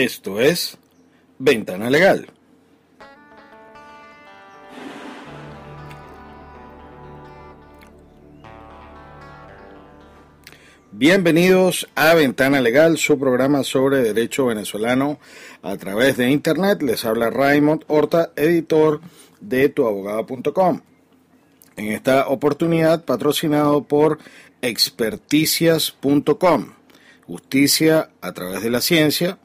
Esto es Ventana Legal. Bienvenidos a Ventana Legal, su programa sobre derecho venezolano a través de Internet. Les habla Raymond Horta, editor de tuabogado.com. En esta oportunidad patrocinado por experticias.com. Justicia a través de la ciencia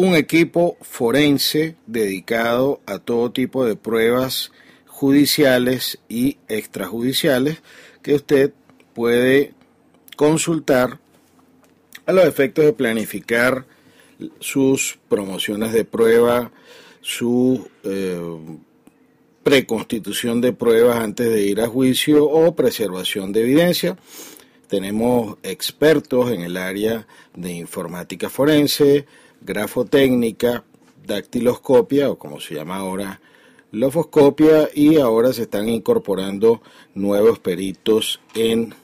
un equipo forense dedicado a todo tipo de pruebas judiciales y extrajudiciales que usted puede consultar a los efectos de planificar sus promociones de prueba, su eh, preconstitución de pruebas antes de ir a juicio o preservación de evidencia. Tenemos expertos en el área de informática forense, grafotécnica, dactiloscopia o como se llama ahora, lofoscopia y ahora se están incorporando nuevos peritos en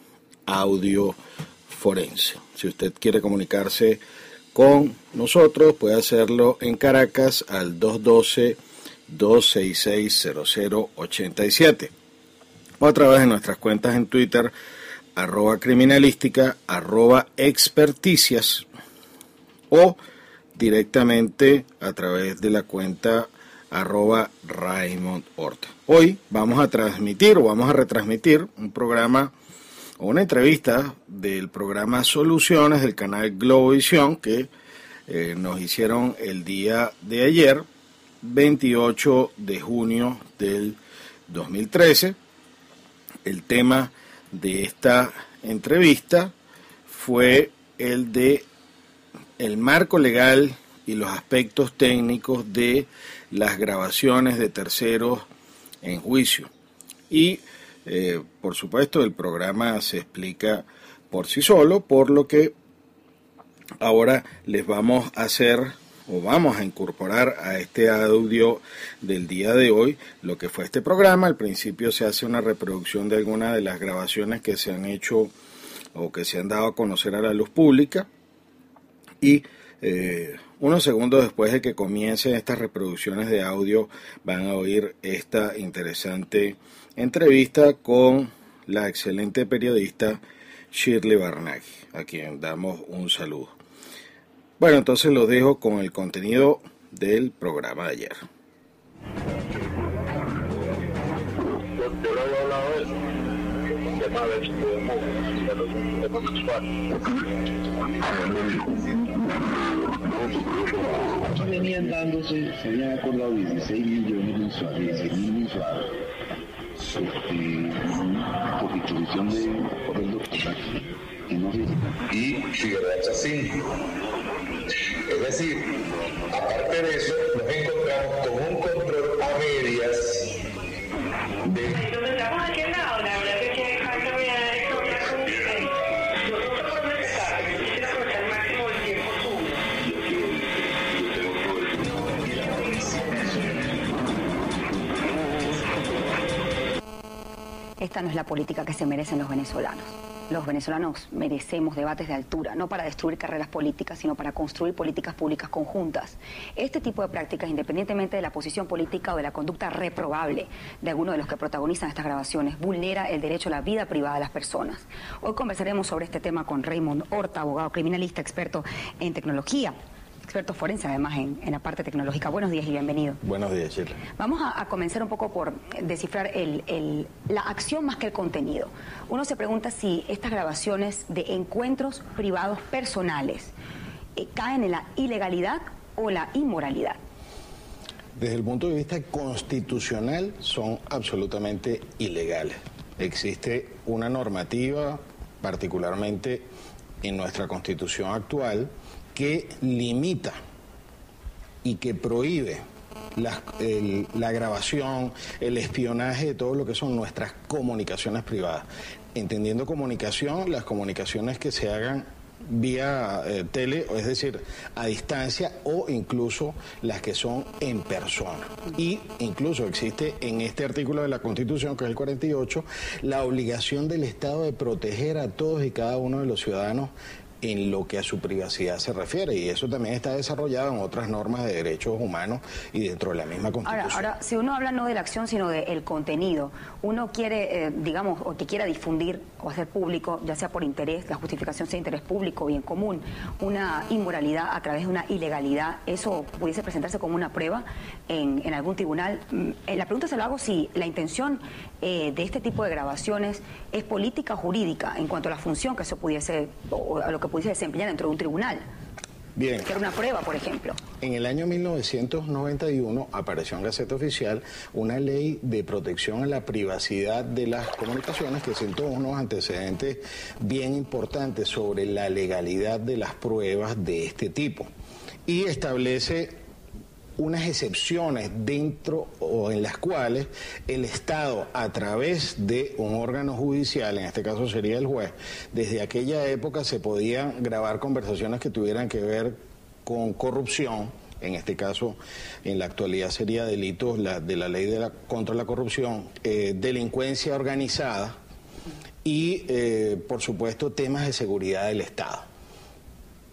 audio forense. Si usted quiere comunicarse con nosotros, puede hacerlo en Caracas al 212-266-0087 o a través de nuestras cuentas en Twitter, arroba criminalística, arroba experticias o directamente a través de la cuenta arroba Raymond Horta. Hoy vamos a transmitir o vamos a retransmitir un programa o una entrevista del programa Soluciones del canal Globovisión que eh, nos hicieron el día de ayer, 28 de junio del 2013. El tema de esta entrevista fue el de el marco legal y los aspectos técnicos de las grabaciones de terceros en juicio. Y, eh, por supuesto, el programa se explica por sí solo, por lo que ahora les vamos a hacer o vamos a incorporar a este audio del día de hoy lo que fue este programa. Al principio se hace una reproducción de algunas de las grabaciones que se han hecho o que se han dado a conocer a la luz pública y eh, unos segundos después de que comiencen estas reproducciones de audio van a oír esta interesante entrevista con la excelente periodista Shirley Barnaghi, a quien damos un saludo. Bueno, entonces los dejo con el contenido del programa de ayer. Venían dándose, se habían acordado 16 millones mensuales, 16 mil mensuales, por disposición de, doctor, que no Y cigarrillas 5. Decir, aparte de eso, nos encontramos con un control a medias de. Esta no es la política que se merecen los venezolanos. Los venezolanos merecemos debates de altura, no para destruir carreras políticas, sino para construir políticas públicas conjuntas. Este tipo de prácticas, independientemente de la posición política o de la conducta reprobable de alguno de los que protagonizan estas grabaciones, vulnera el derecho a la vida privada de las personas. Hoy conversaremos sobre este tema con Raymond Horta, abogado criminalista, experto en tecnología experto forense además en, en, la parte tecnológica. Buenos días y bienvenido. Buenos días, Shirley. Vamos a, a, comenzar un poco por descifrar el, el, la acción más que el contenido. Uno se pregunta si estas grabaciones de encuentros privados personales eh, caen en la ilegalidad o la inmoralidad. Desde el punto de vista constitucional son absolutamente ilegales. Existe una normativa, particularmente en nuestra constitución actual, que limita y que prohíbe la, grabación, el espionaje de todo lo que son nuestras comunicaciones privadas. Entendiendo comunicación, las comunicaciones que se hagan vía eh, tele, es decir, a distancia o incluso las que son en persona. Y incluso existe en este artículo de la Constitución, que es el 48, la obligación del Estado de proteger a todos y cada uno de los ciudadanos en lo que a su privacidad se refiere y eso también está desarrollado en otras normas de derechos humanos y dentro de la misma constitución. Ahora, ahora si uno habla no de la acción sino del contenido, uno quiere, eh, digamos, o que quiera difundir o hacer público, ya sea por interés, la justificación sea interés público o bien común, una inmoralidad a través de una ilegalidad, eso pudiese presentarse como una prueba en, en algún tribunal. La pregunta se lo hago si la intención eh, de este tipo de grabaciones es política o jurídica en cuanto a la función que se pudiese, o a lo que pudiese desempeñar dentro de un tribunal. Bien. Que era una prueba, por ejemplo. En el año 1991 apareció en Gaceta Oficial una ley de protección a la privacidad de las comunicaciones que sentó unos antecedentes bien importantes sobre la legalidad de las pruebas de este tipo y establece unas excepciones dentro o en las cuales el Estado, a través de un órgano judicial, en este caso sería el juez, desde aquella época se podían grabar conversaciones que tuvieran que ver con corrupción, en este caso en la actualidad sería delitos de la ley de la, contra la corrupción, eh, delincuencia organizada y, eh, por supuesto, temas de seguridad del Estado.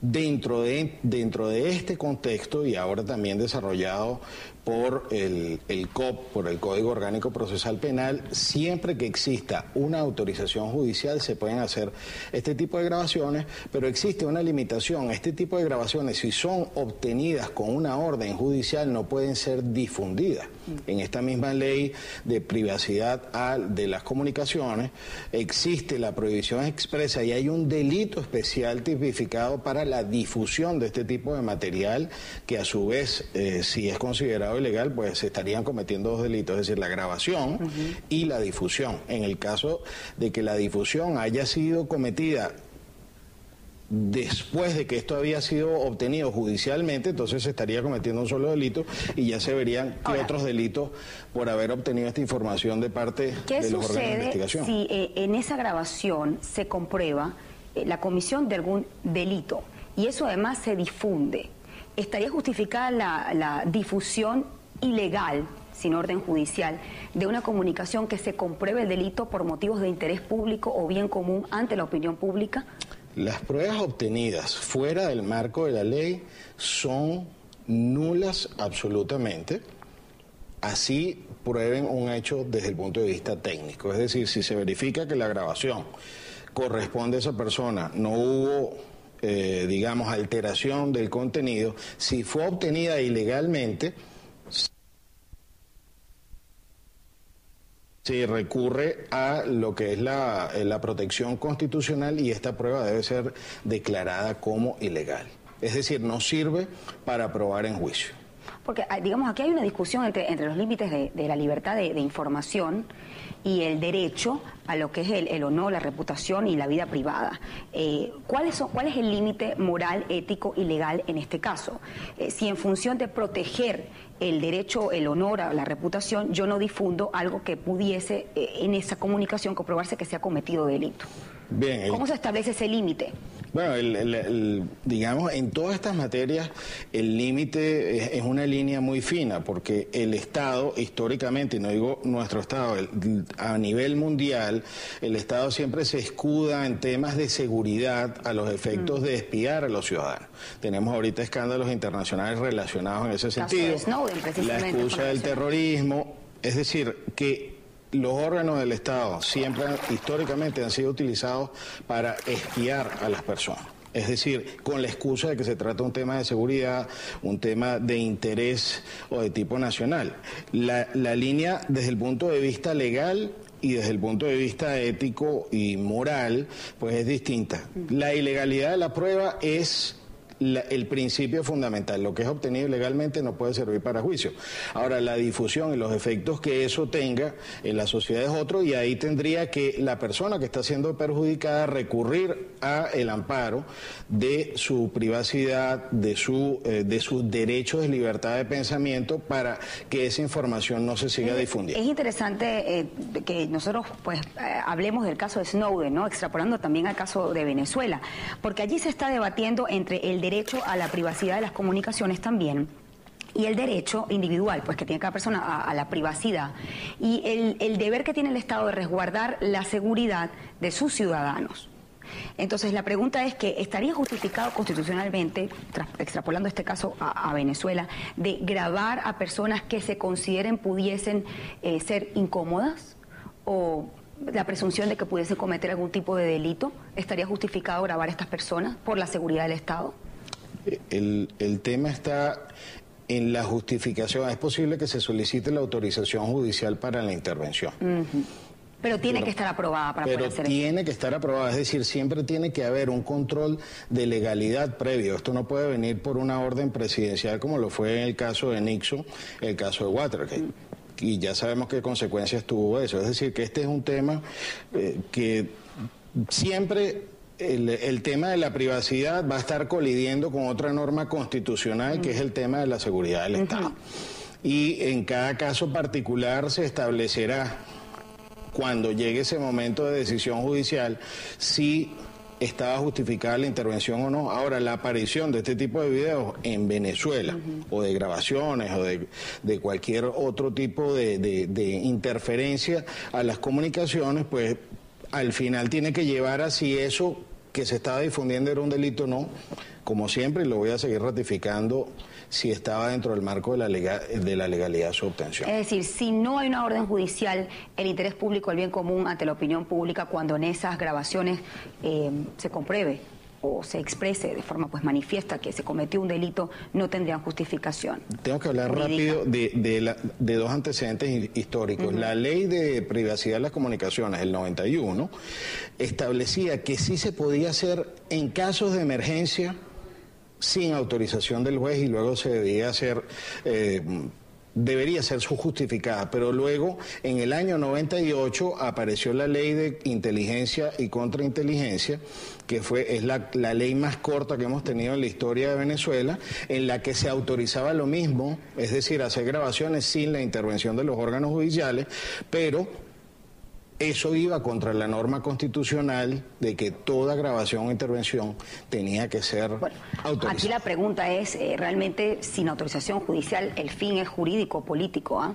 Dentro de, dentro de este contexto y ahora también desarrollado por el, el, COP, por el Código Orgánico Procesal Penal, siempre que exista una autorización judicial se pueden hacer este tipo de grabaciones, pero existe una limitación. Este tipo de grabaciones, si son obtenidas con una orden judicial, no pueden ser difundidas. En esta misma ley de privacidad de las comunicaciones existe la prohibición expresa y hay un delito especial tipificado para la difusión de este tipo de material que a su vez, eh, si es considerado ilegal, pues se estarían cometiendo dos delitos, es decir, la grabación uh -huh. y la difusión. En el caso de que la difusión haya sido cometida después de que esto había sido obtenido judicialmente, entonces se estaría cometiendo un solo delito y ya se verían qué Ahora, otros delitos por haber obtenido esta información de parte ¿Qué de los órganos de investigación. si eh, en esa grabación se comprueba eh, la comisión de algún delito y eso además se difunde? ¿Estaría justificada la, difusión ilegal sin orden judicial, de una comunicación que se compruebe el delito por motivos de interés público o bien común ante la opinión pública? Las pruebas obtenidas fuera del marco de la ley son nulas absolutamente, así prueben un hecho desde el punto de vista técnico. Es decir, si se verifica que la grabación corresponde a esa persona, no hubo, eh, digamos, alteración del contenido, si fue obtenida ilegalmente, se recurre a lo que es la, eh, la, protección constitucional y esta prueba debe ser declarada como ilegal. Es decir, no sirve para probar en juicio. Porque, ah, digamos, aquí hay una discusión entre, entre los límites de, de, la libertad de, información y el derecho a lo que es el, el honor, la reputación y la vida privada. Eh, ¿cuál, es, ¿Cuál es el límite moral, ético y legal en este caso? Eh, si en función de proteger el derecho, el honor a la reputación, yo no difundo algo que pudiese eh, en esa comunicación comprobarse que se ha cometido delito. Bien, el- ¿Cómo se establece ese límite? Bueno, el- el- el- digamos, en todas estas materias el límite es, es una línea muy fina, porque el Estado, históricamente, y no digo nuestro Estado, a nivel mundial, el Estado siempre se escuda en temas de seguridad a los efectos de espiar a los ciudadanos. Tenemos ahorita escándalos internacionales relacionados en ese sentido. Snowden, la excusa del terrorismo, es decir, que los órganos del Estado siempre históricamente han sido utilizados para espiar a las personas. Es decir, con la excusa de que se trata de un tema de seguridad, un tema de interés o de tipo nacional. La, la línea desde el punto de vista legal y desde el punto de vista ético y moral, pues es distinta. La ilegalidad de la prueba es la- el principio fundamental. Lo que es obtenido legalmente no puede servir para juicio. Ahora, la difusión y los efectos que eso tenga en la sociedad es otro y ahí tendría que la persona que está siendo perjudicada recurrir a el amparo de su privacidad, de su eh, de sus derechos de libertad de pensamiento para que esa información no se siga difundiendo. Es interesante eh, que nosotros pues eh, hablemos del caso de Snowden, ¿no? Extrapolando también al caso de Venezuela, porque allí se está debatiendo entre el derecho a la privacidad de las comunicaciones también y el derecho individual, pues que tiene cada persona a, la privacidad y el, el deber que tiene el Estado de resguardar la seguridad de sus ciudadanos. Entonces la pregunta es que estaría justificado constitucionalmente, extrapolando este caso a, a Venezuela, de grabar a personas que se consideren pudiesen eh, ser incómodas o la presunción de que pudiesen cometer algún tipo de delito, estaría justificado grabar a estas personas por la seguridad del Estado. El, el tema está en la justificación. Es posible que se solicite la autorización judicial para la intervención. Pero tiene que estar aprobada para Pero poder hacer eso. tiene que estar aprobada, es decir, siempre tiene que haber un control de legalidad previo. Esto no puede venir por una orden presidencial como lo fue en el caso de Nixon, el caso de Watergate. Y ya sabemos qué consecuencias tuvo eso. Es decir, que este es un tema eh, que siempre el, el tema de la privacidad va a estar colidiendo con otra norma constitucional, que es el tema de la seguridad del Estado. Y en cada caso particular se establecerá cuando llegue ese momento de decisión judicial, si estaba justificada la intervención o no. Ahora, la aparición de este tipo de videos en Venezuela, o de grabaciones, o de, de cualquier otro tipo de, de- de interferencia a las comunicaciones, pues al final tiene que llevar a si eso que se estaba difundiendo era un delito no, como siempre, lo voy a seguir ratificando si estaba dentro del marco de la, de la legalidad de su obtención. Es decir, si no hay una orden judicial, el interés público, el bien común ante la opinión pública, cuando en esas grabaciones eh, se compruebe o se exprese de forma pues manifiesta que se cometió un delito, no tendrían justificación. Tengo que hablar Jurídica. rápido de, de la- de dos antecedentes hi- históricos. La ley de privacidad de las comunicaciones, el 91, establecía que sí se podía hacer en casos de emergencia sin autorización del juez y luego se debía hacer... eh, debería ser justificada, pero luego en el año 98 apareció la ley de inteligencia y contrainteligencia, que fue es la, la ley más corta que hemos tenido en la historia de Venezuela, en la que se autorizaba lo mismo, es decir, hacer grabaciones sin la intervención de los órganos judiciales, pero eso iba contra la norma constitucional de que toda grabación o intervención tenía que ser Bueno, autorizada. aquí la pregunta es, eh, realmente sin autorización judicial, el fin es jurídico, político, ¿ah?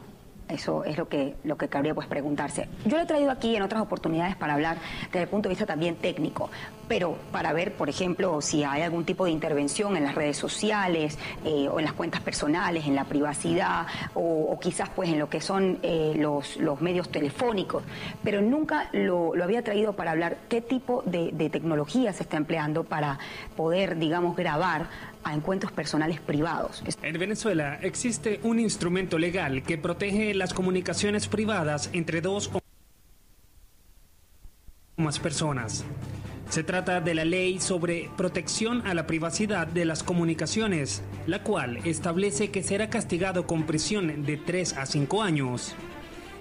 Eso es lo que, lo que cabría pues preguntarse. Yo lo he traído aquí en otras oportunidades para hablar desde el punto de vista también técnico, pero para ver, por ejemplo, si hay algún tipo de intervención en las redes sociales eh, o en las cuentas personales, en la privacidad o, quizás pues en lo que son eh, los, los medios telefónicos, pero nunca lo, lo había traído para hablar qué tipo de, de tecnología se está empleando para poder, digamos, grabar a encuentros personales privados. En Venezuela existe un instrumento legal que protege las comunicaciones privadas entre dos o más personas. Se trata de la ley sobre protección a la privacidad de las comunicaciones, la cual establece que será castigado con prisión de 3 a 5 años.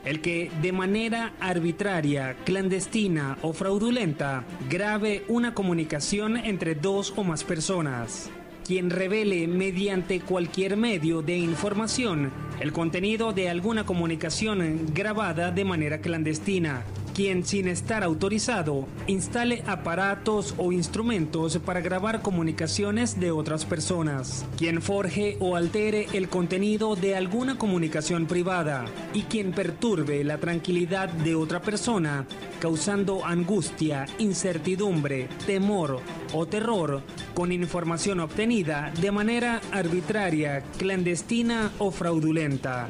El que de manera arbitraria, clandestina o fraudulenta grabe una comunicación entre dos o más personas. Quien revele mediante cualquier medio de información el contenido de alguna comunicación grabada de manera clandestina, quien sin estar autorizado instale aparatos o instrumentos para grabar comunicaciones de otras personas, quien forje o altere el contenido de alguna comunicación privada y quien perturbe la tranquilidad de otra persona, causando angustia, incertidumbre, temor o terror con información obtenida de manera arbitraria, clandestina o fraudulenta.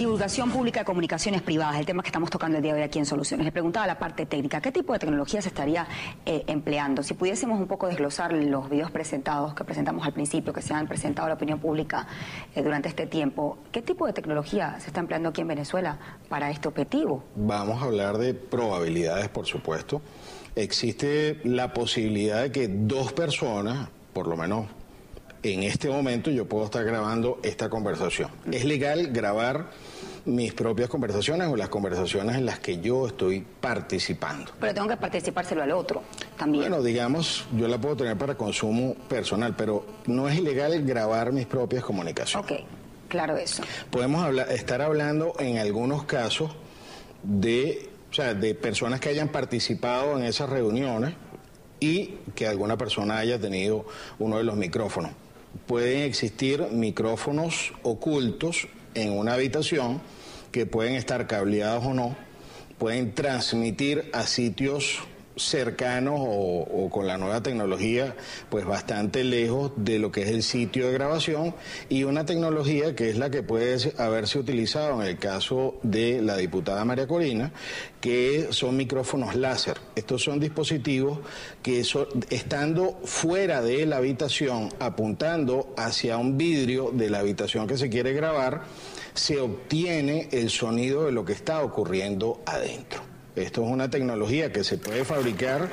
Divulgación pública de comunicaciones privadas, el tema que estamos tocando el día de hoy aquí en Soluciones. Le preguntaba la parte técnica, ¿qué tipo de tecnología se estaría eh, empleando? Si pudiésemos un poco desglosar los videos presentados que presentamos al principio, que se han presentado a la opinión pública eh, durante este tiempo, ¿qué tipo de tecnología se está empleando aquí en Venezuela para este objetivo? Vamos a hablar de probabilidades, por supuesto. Existe la posibilidad de que dos personas, por lo menos en este momento yo puedo estar grabando esta conversación. Es legal grabar mis propias conversaciones o las conversaciones en las que yo estoy participando. Pero tengo que participárselo al otro también. Bueno, digamos, yo la puedo tener para consumo personal, pero no es ilegal grabar mis propias comunicaciones. Ok, claro eso. Podemos hablar, estar hablando en algunos casos de, o sea, de personas que hayan participado en esas reuniones y que alguna persona haya tenido uno de los micrófonos pueden existir micrófonos ocultos en una habitación que pueden estar cableados o no, pueden transmitir a sitios cercanos o, con la nueva tecnología, pues bastante lejos de lo que es el sitio de grabación y una tecnología que es la que puede haberse utilizado en el caso de la diputada María Corina, que son micrófonos láser. Estos son dispositivos que estando fuera de la habitación, apuntando hacia un vidrio de la habitación que se quiere grabar, se obtiene el sonido de lo que está ocurriendo adentro. Esto es una tecnología que se puede fabricar,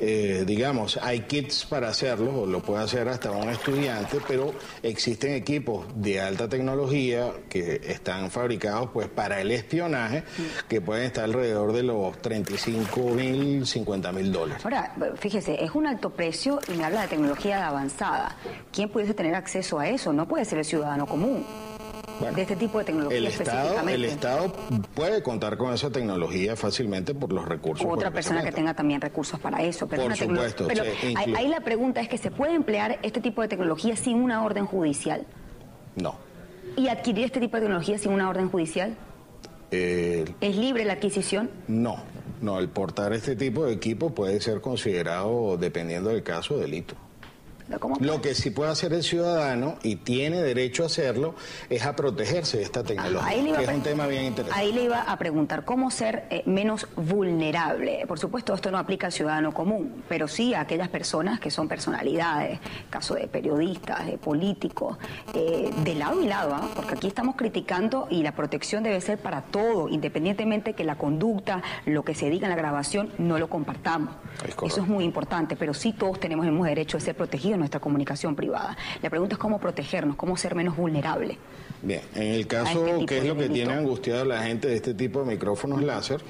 eh, digamos, hay kits para hacerlo, lo puede hacer hasta un estudiante, pero existen equipos de alta tecnología que están fabricados pues para el espionaje, que pueden estar alrededor de los 35 mil, 50 mil dólares. Ahora, fíjese, es un alto precio y me habla de tecnología avanzada. ¿Quién pudiese tener acceso a eso? No puede ser el ciudadano común de este tipo de tecnología el Estado, el Estado puede contar con esa tecnología fácilmente por los recursos. O otra persona que tenga también recursos para eso. Pero por supuesto. Pero ahí, la pregunta es que se puede emplear este tipo de tecnología sin una orden judicial. No. ¿Y adquirir este tipo de tecnología sin una orden judicial? Eh, ¿Es libre la adquisición? No, no, el portar este tipo de equipo puede ser considerado, dependiendo del caso, delito. Lo que sí puede hacer el ciudadano, y tiene derecho a hacerlo, es a protegerse de esta tecnología, que es un tema bien interesante. Ahí le iba a preguntar, ¿cómo ser eh, menos vulnerable? Por supuesto, esto no aplica al ciudadano común, pero sí a aquellas personas que son personalidades, caso de periodistas, de políticos, eh, de lado y lado, ¿ah? porque aquí estamos criticando y la protección debe ser para todo, independientemente que la conducta, lo que se diga en la grabación, no lo compartamos. Eso es muy importante, pero sí todos tenemos el mismo derecho de ser protegidos nuestra comunicación privada. La pregunta es cómo protegernos, cómo ser menos vulnerable. Bien, en el caso, este ¿qué es lo que tiene angustiado a la gente de este tipo de micrófonos láser?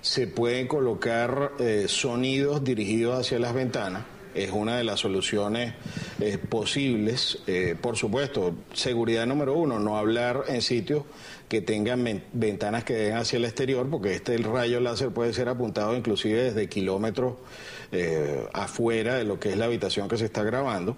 Se pueden colocar eh, sonidos dirigidos hacia las ventanas es una de las soluciones eh, posibles. Eh, por supuesto, seguridad número uno, no hablar en sitios que tengan ventanas que den hacia el exterior, porque este el rayo láser puede ser apuntado inclusive desde kilómetros eh, afuera de lo que es la habitación que se está grabando.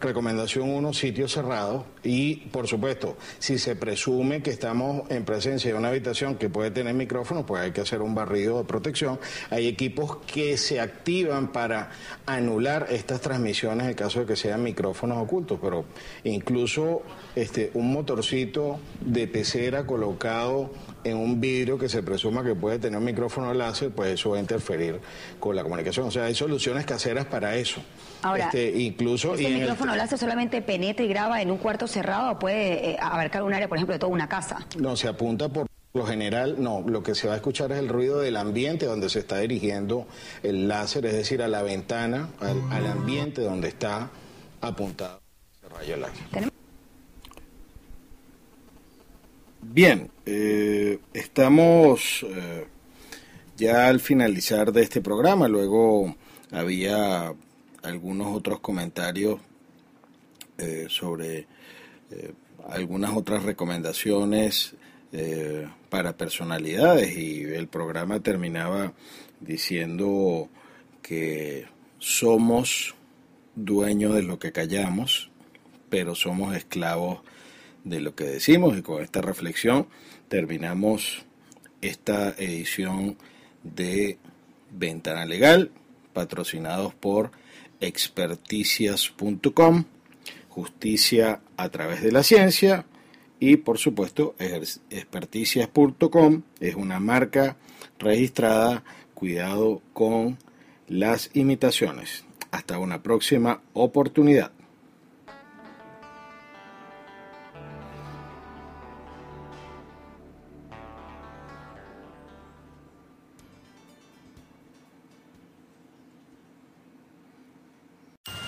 Recomendación uno, sitios cerrados y, por supuesto, si se presume que estamos en presencia de una habitación que puede tener micrófono, pues hay que hacer un barrido de protección. Hay equipos que se activan para anular estas transmisiones en caso de que sean micrófonos ocultos, pero incluso este, un motorcito de pecera colocado en un vidrio que se presuma que puede tener un micrófono láser, pues eso va a interferir con la comunicación. O sea, hay soluciones caseras para eso. Ahora, este, incluso ¿el micrófono láser solamente penetra y graba en un cuarto cerrado o puede eh, abarcar un área, por ejemplo, de toda una casa? No, se apunta por lo general, no, lo que se va a escuchar es el ruido del ambiente donde se está dirigiendo el láser, es decir, a la ventana, al, ambiente donde está apuntado ese rayo láser. Bien, eh, estamos eh, ya al finalizar de este programa, luego había algunos otros comentarios eh, sobre algunas otras recomendaciones para personalidades y el programa terminaba diciendo que somos dueños de lo que callamos, pero somos esclavos de lo que decimos y con esta reflexión terminamos esta edición de Ventana Legal, patrocinados por experticias.com, justicia a través de la ciencia y por supuesto experticias.com es una marca registrada, cuidado con las imitaciones. Hasta una próxima oportunidad.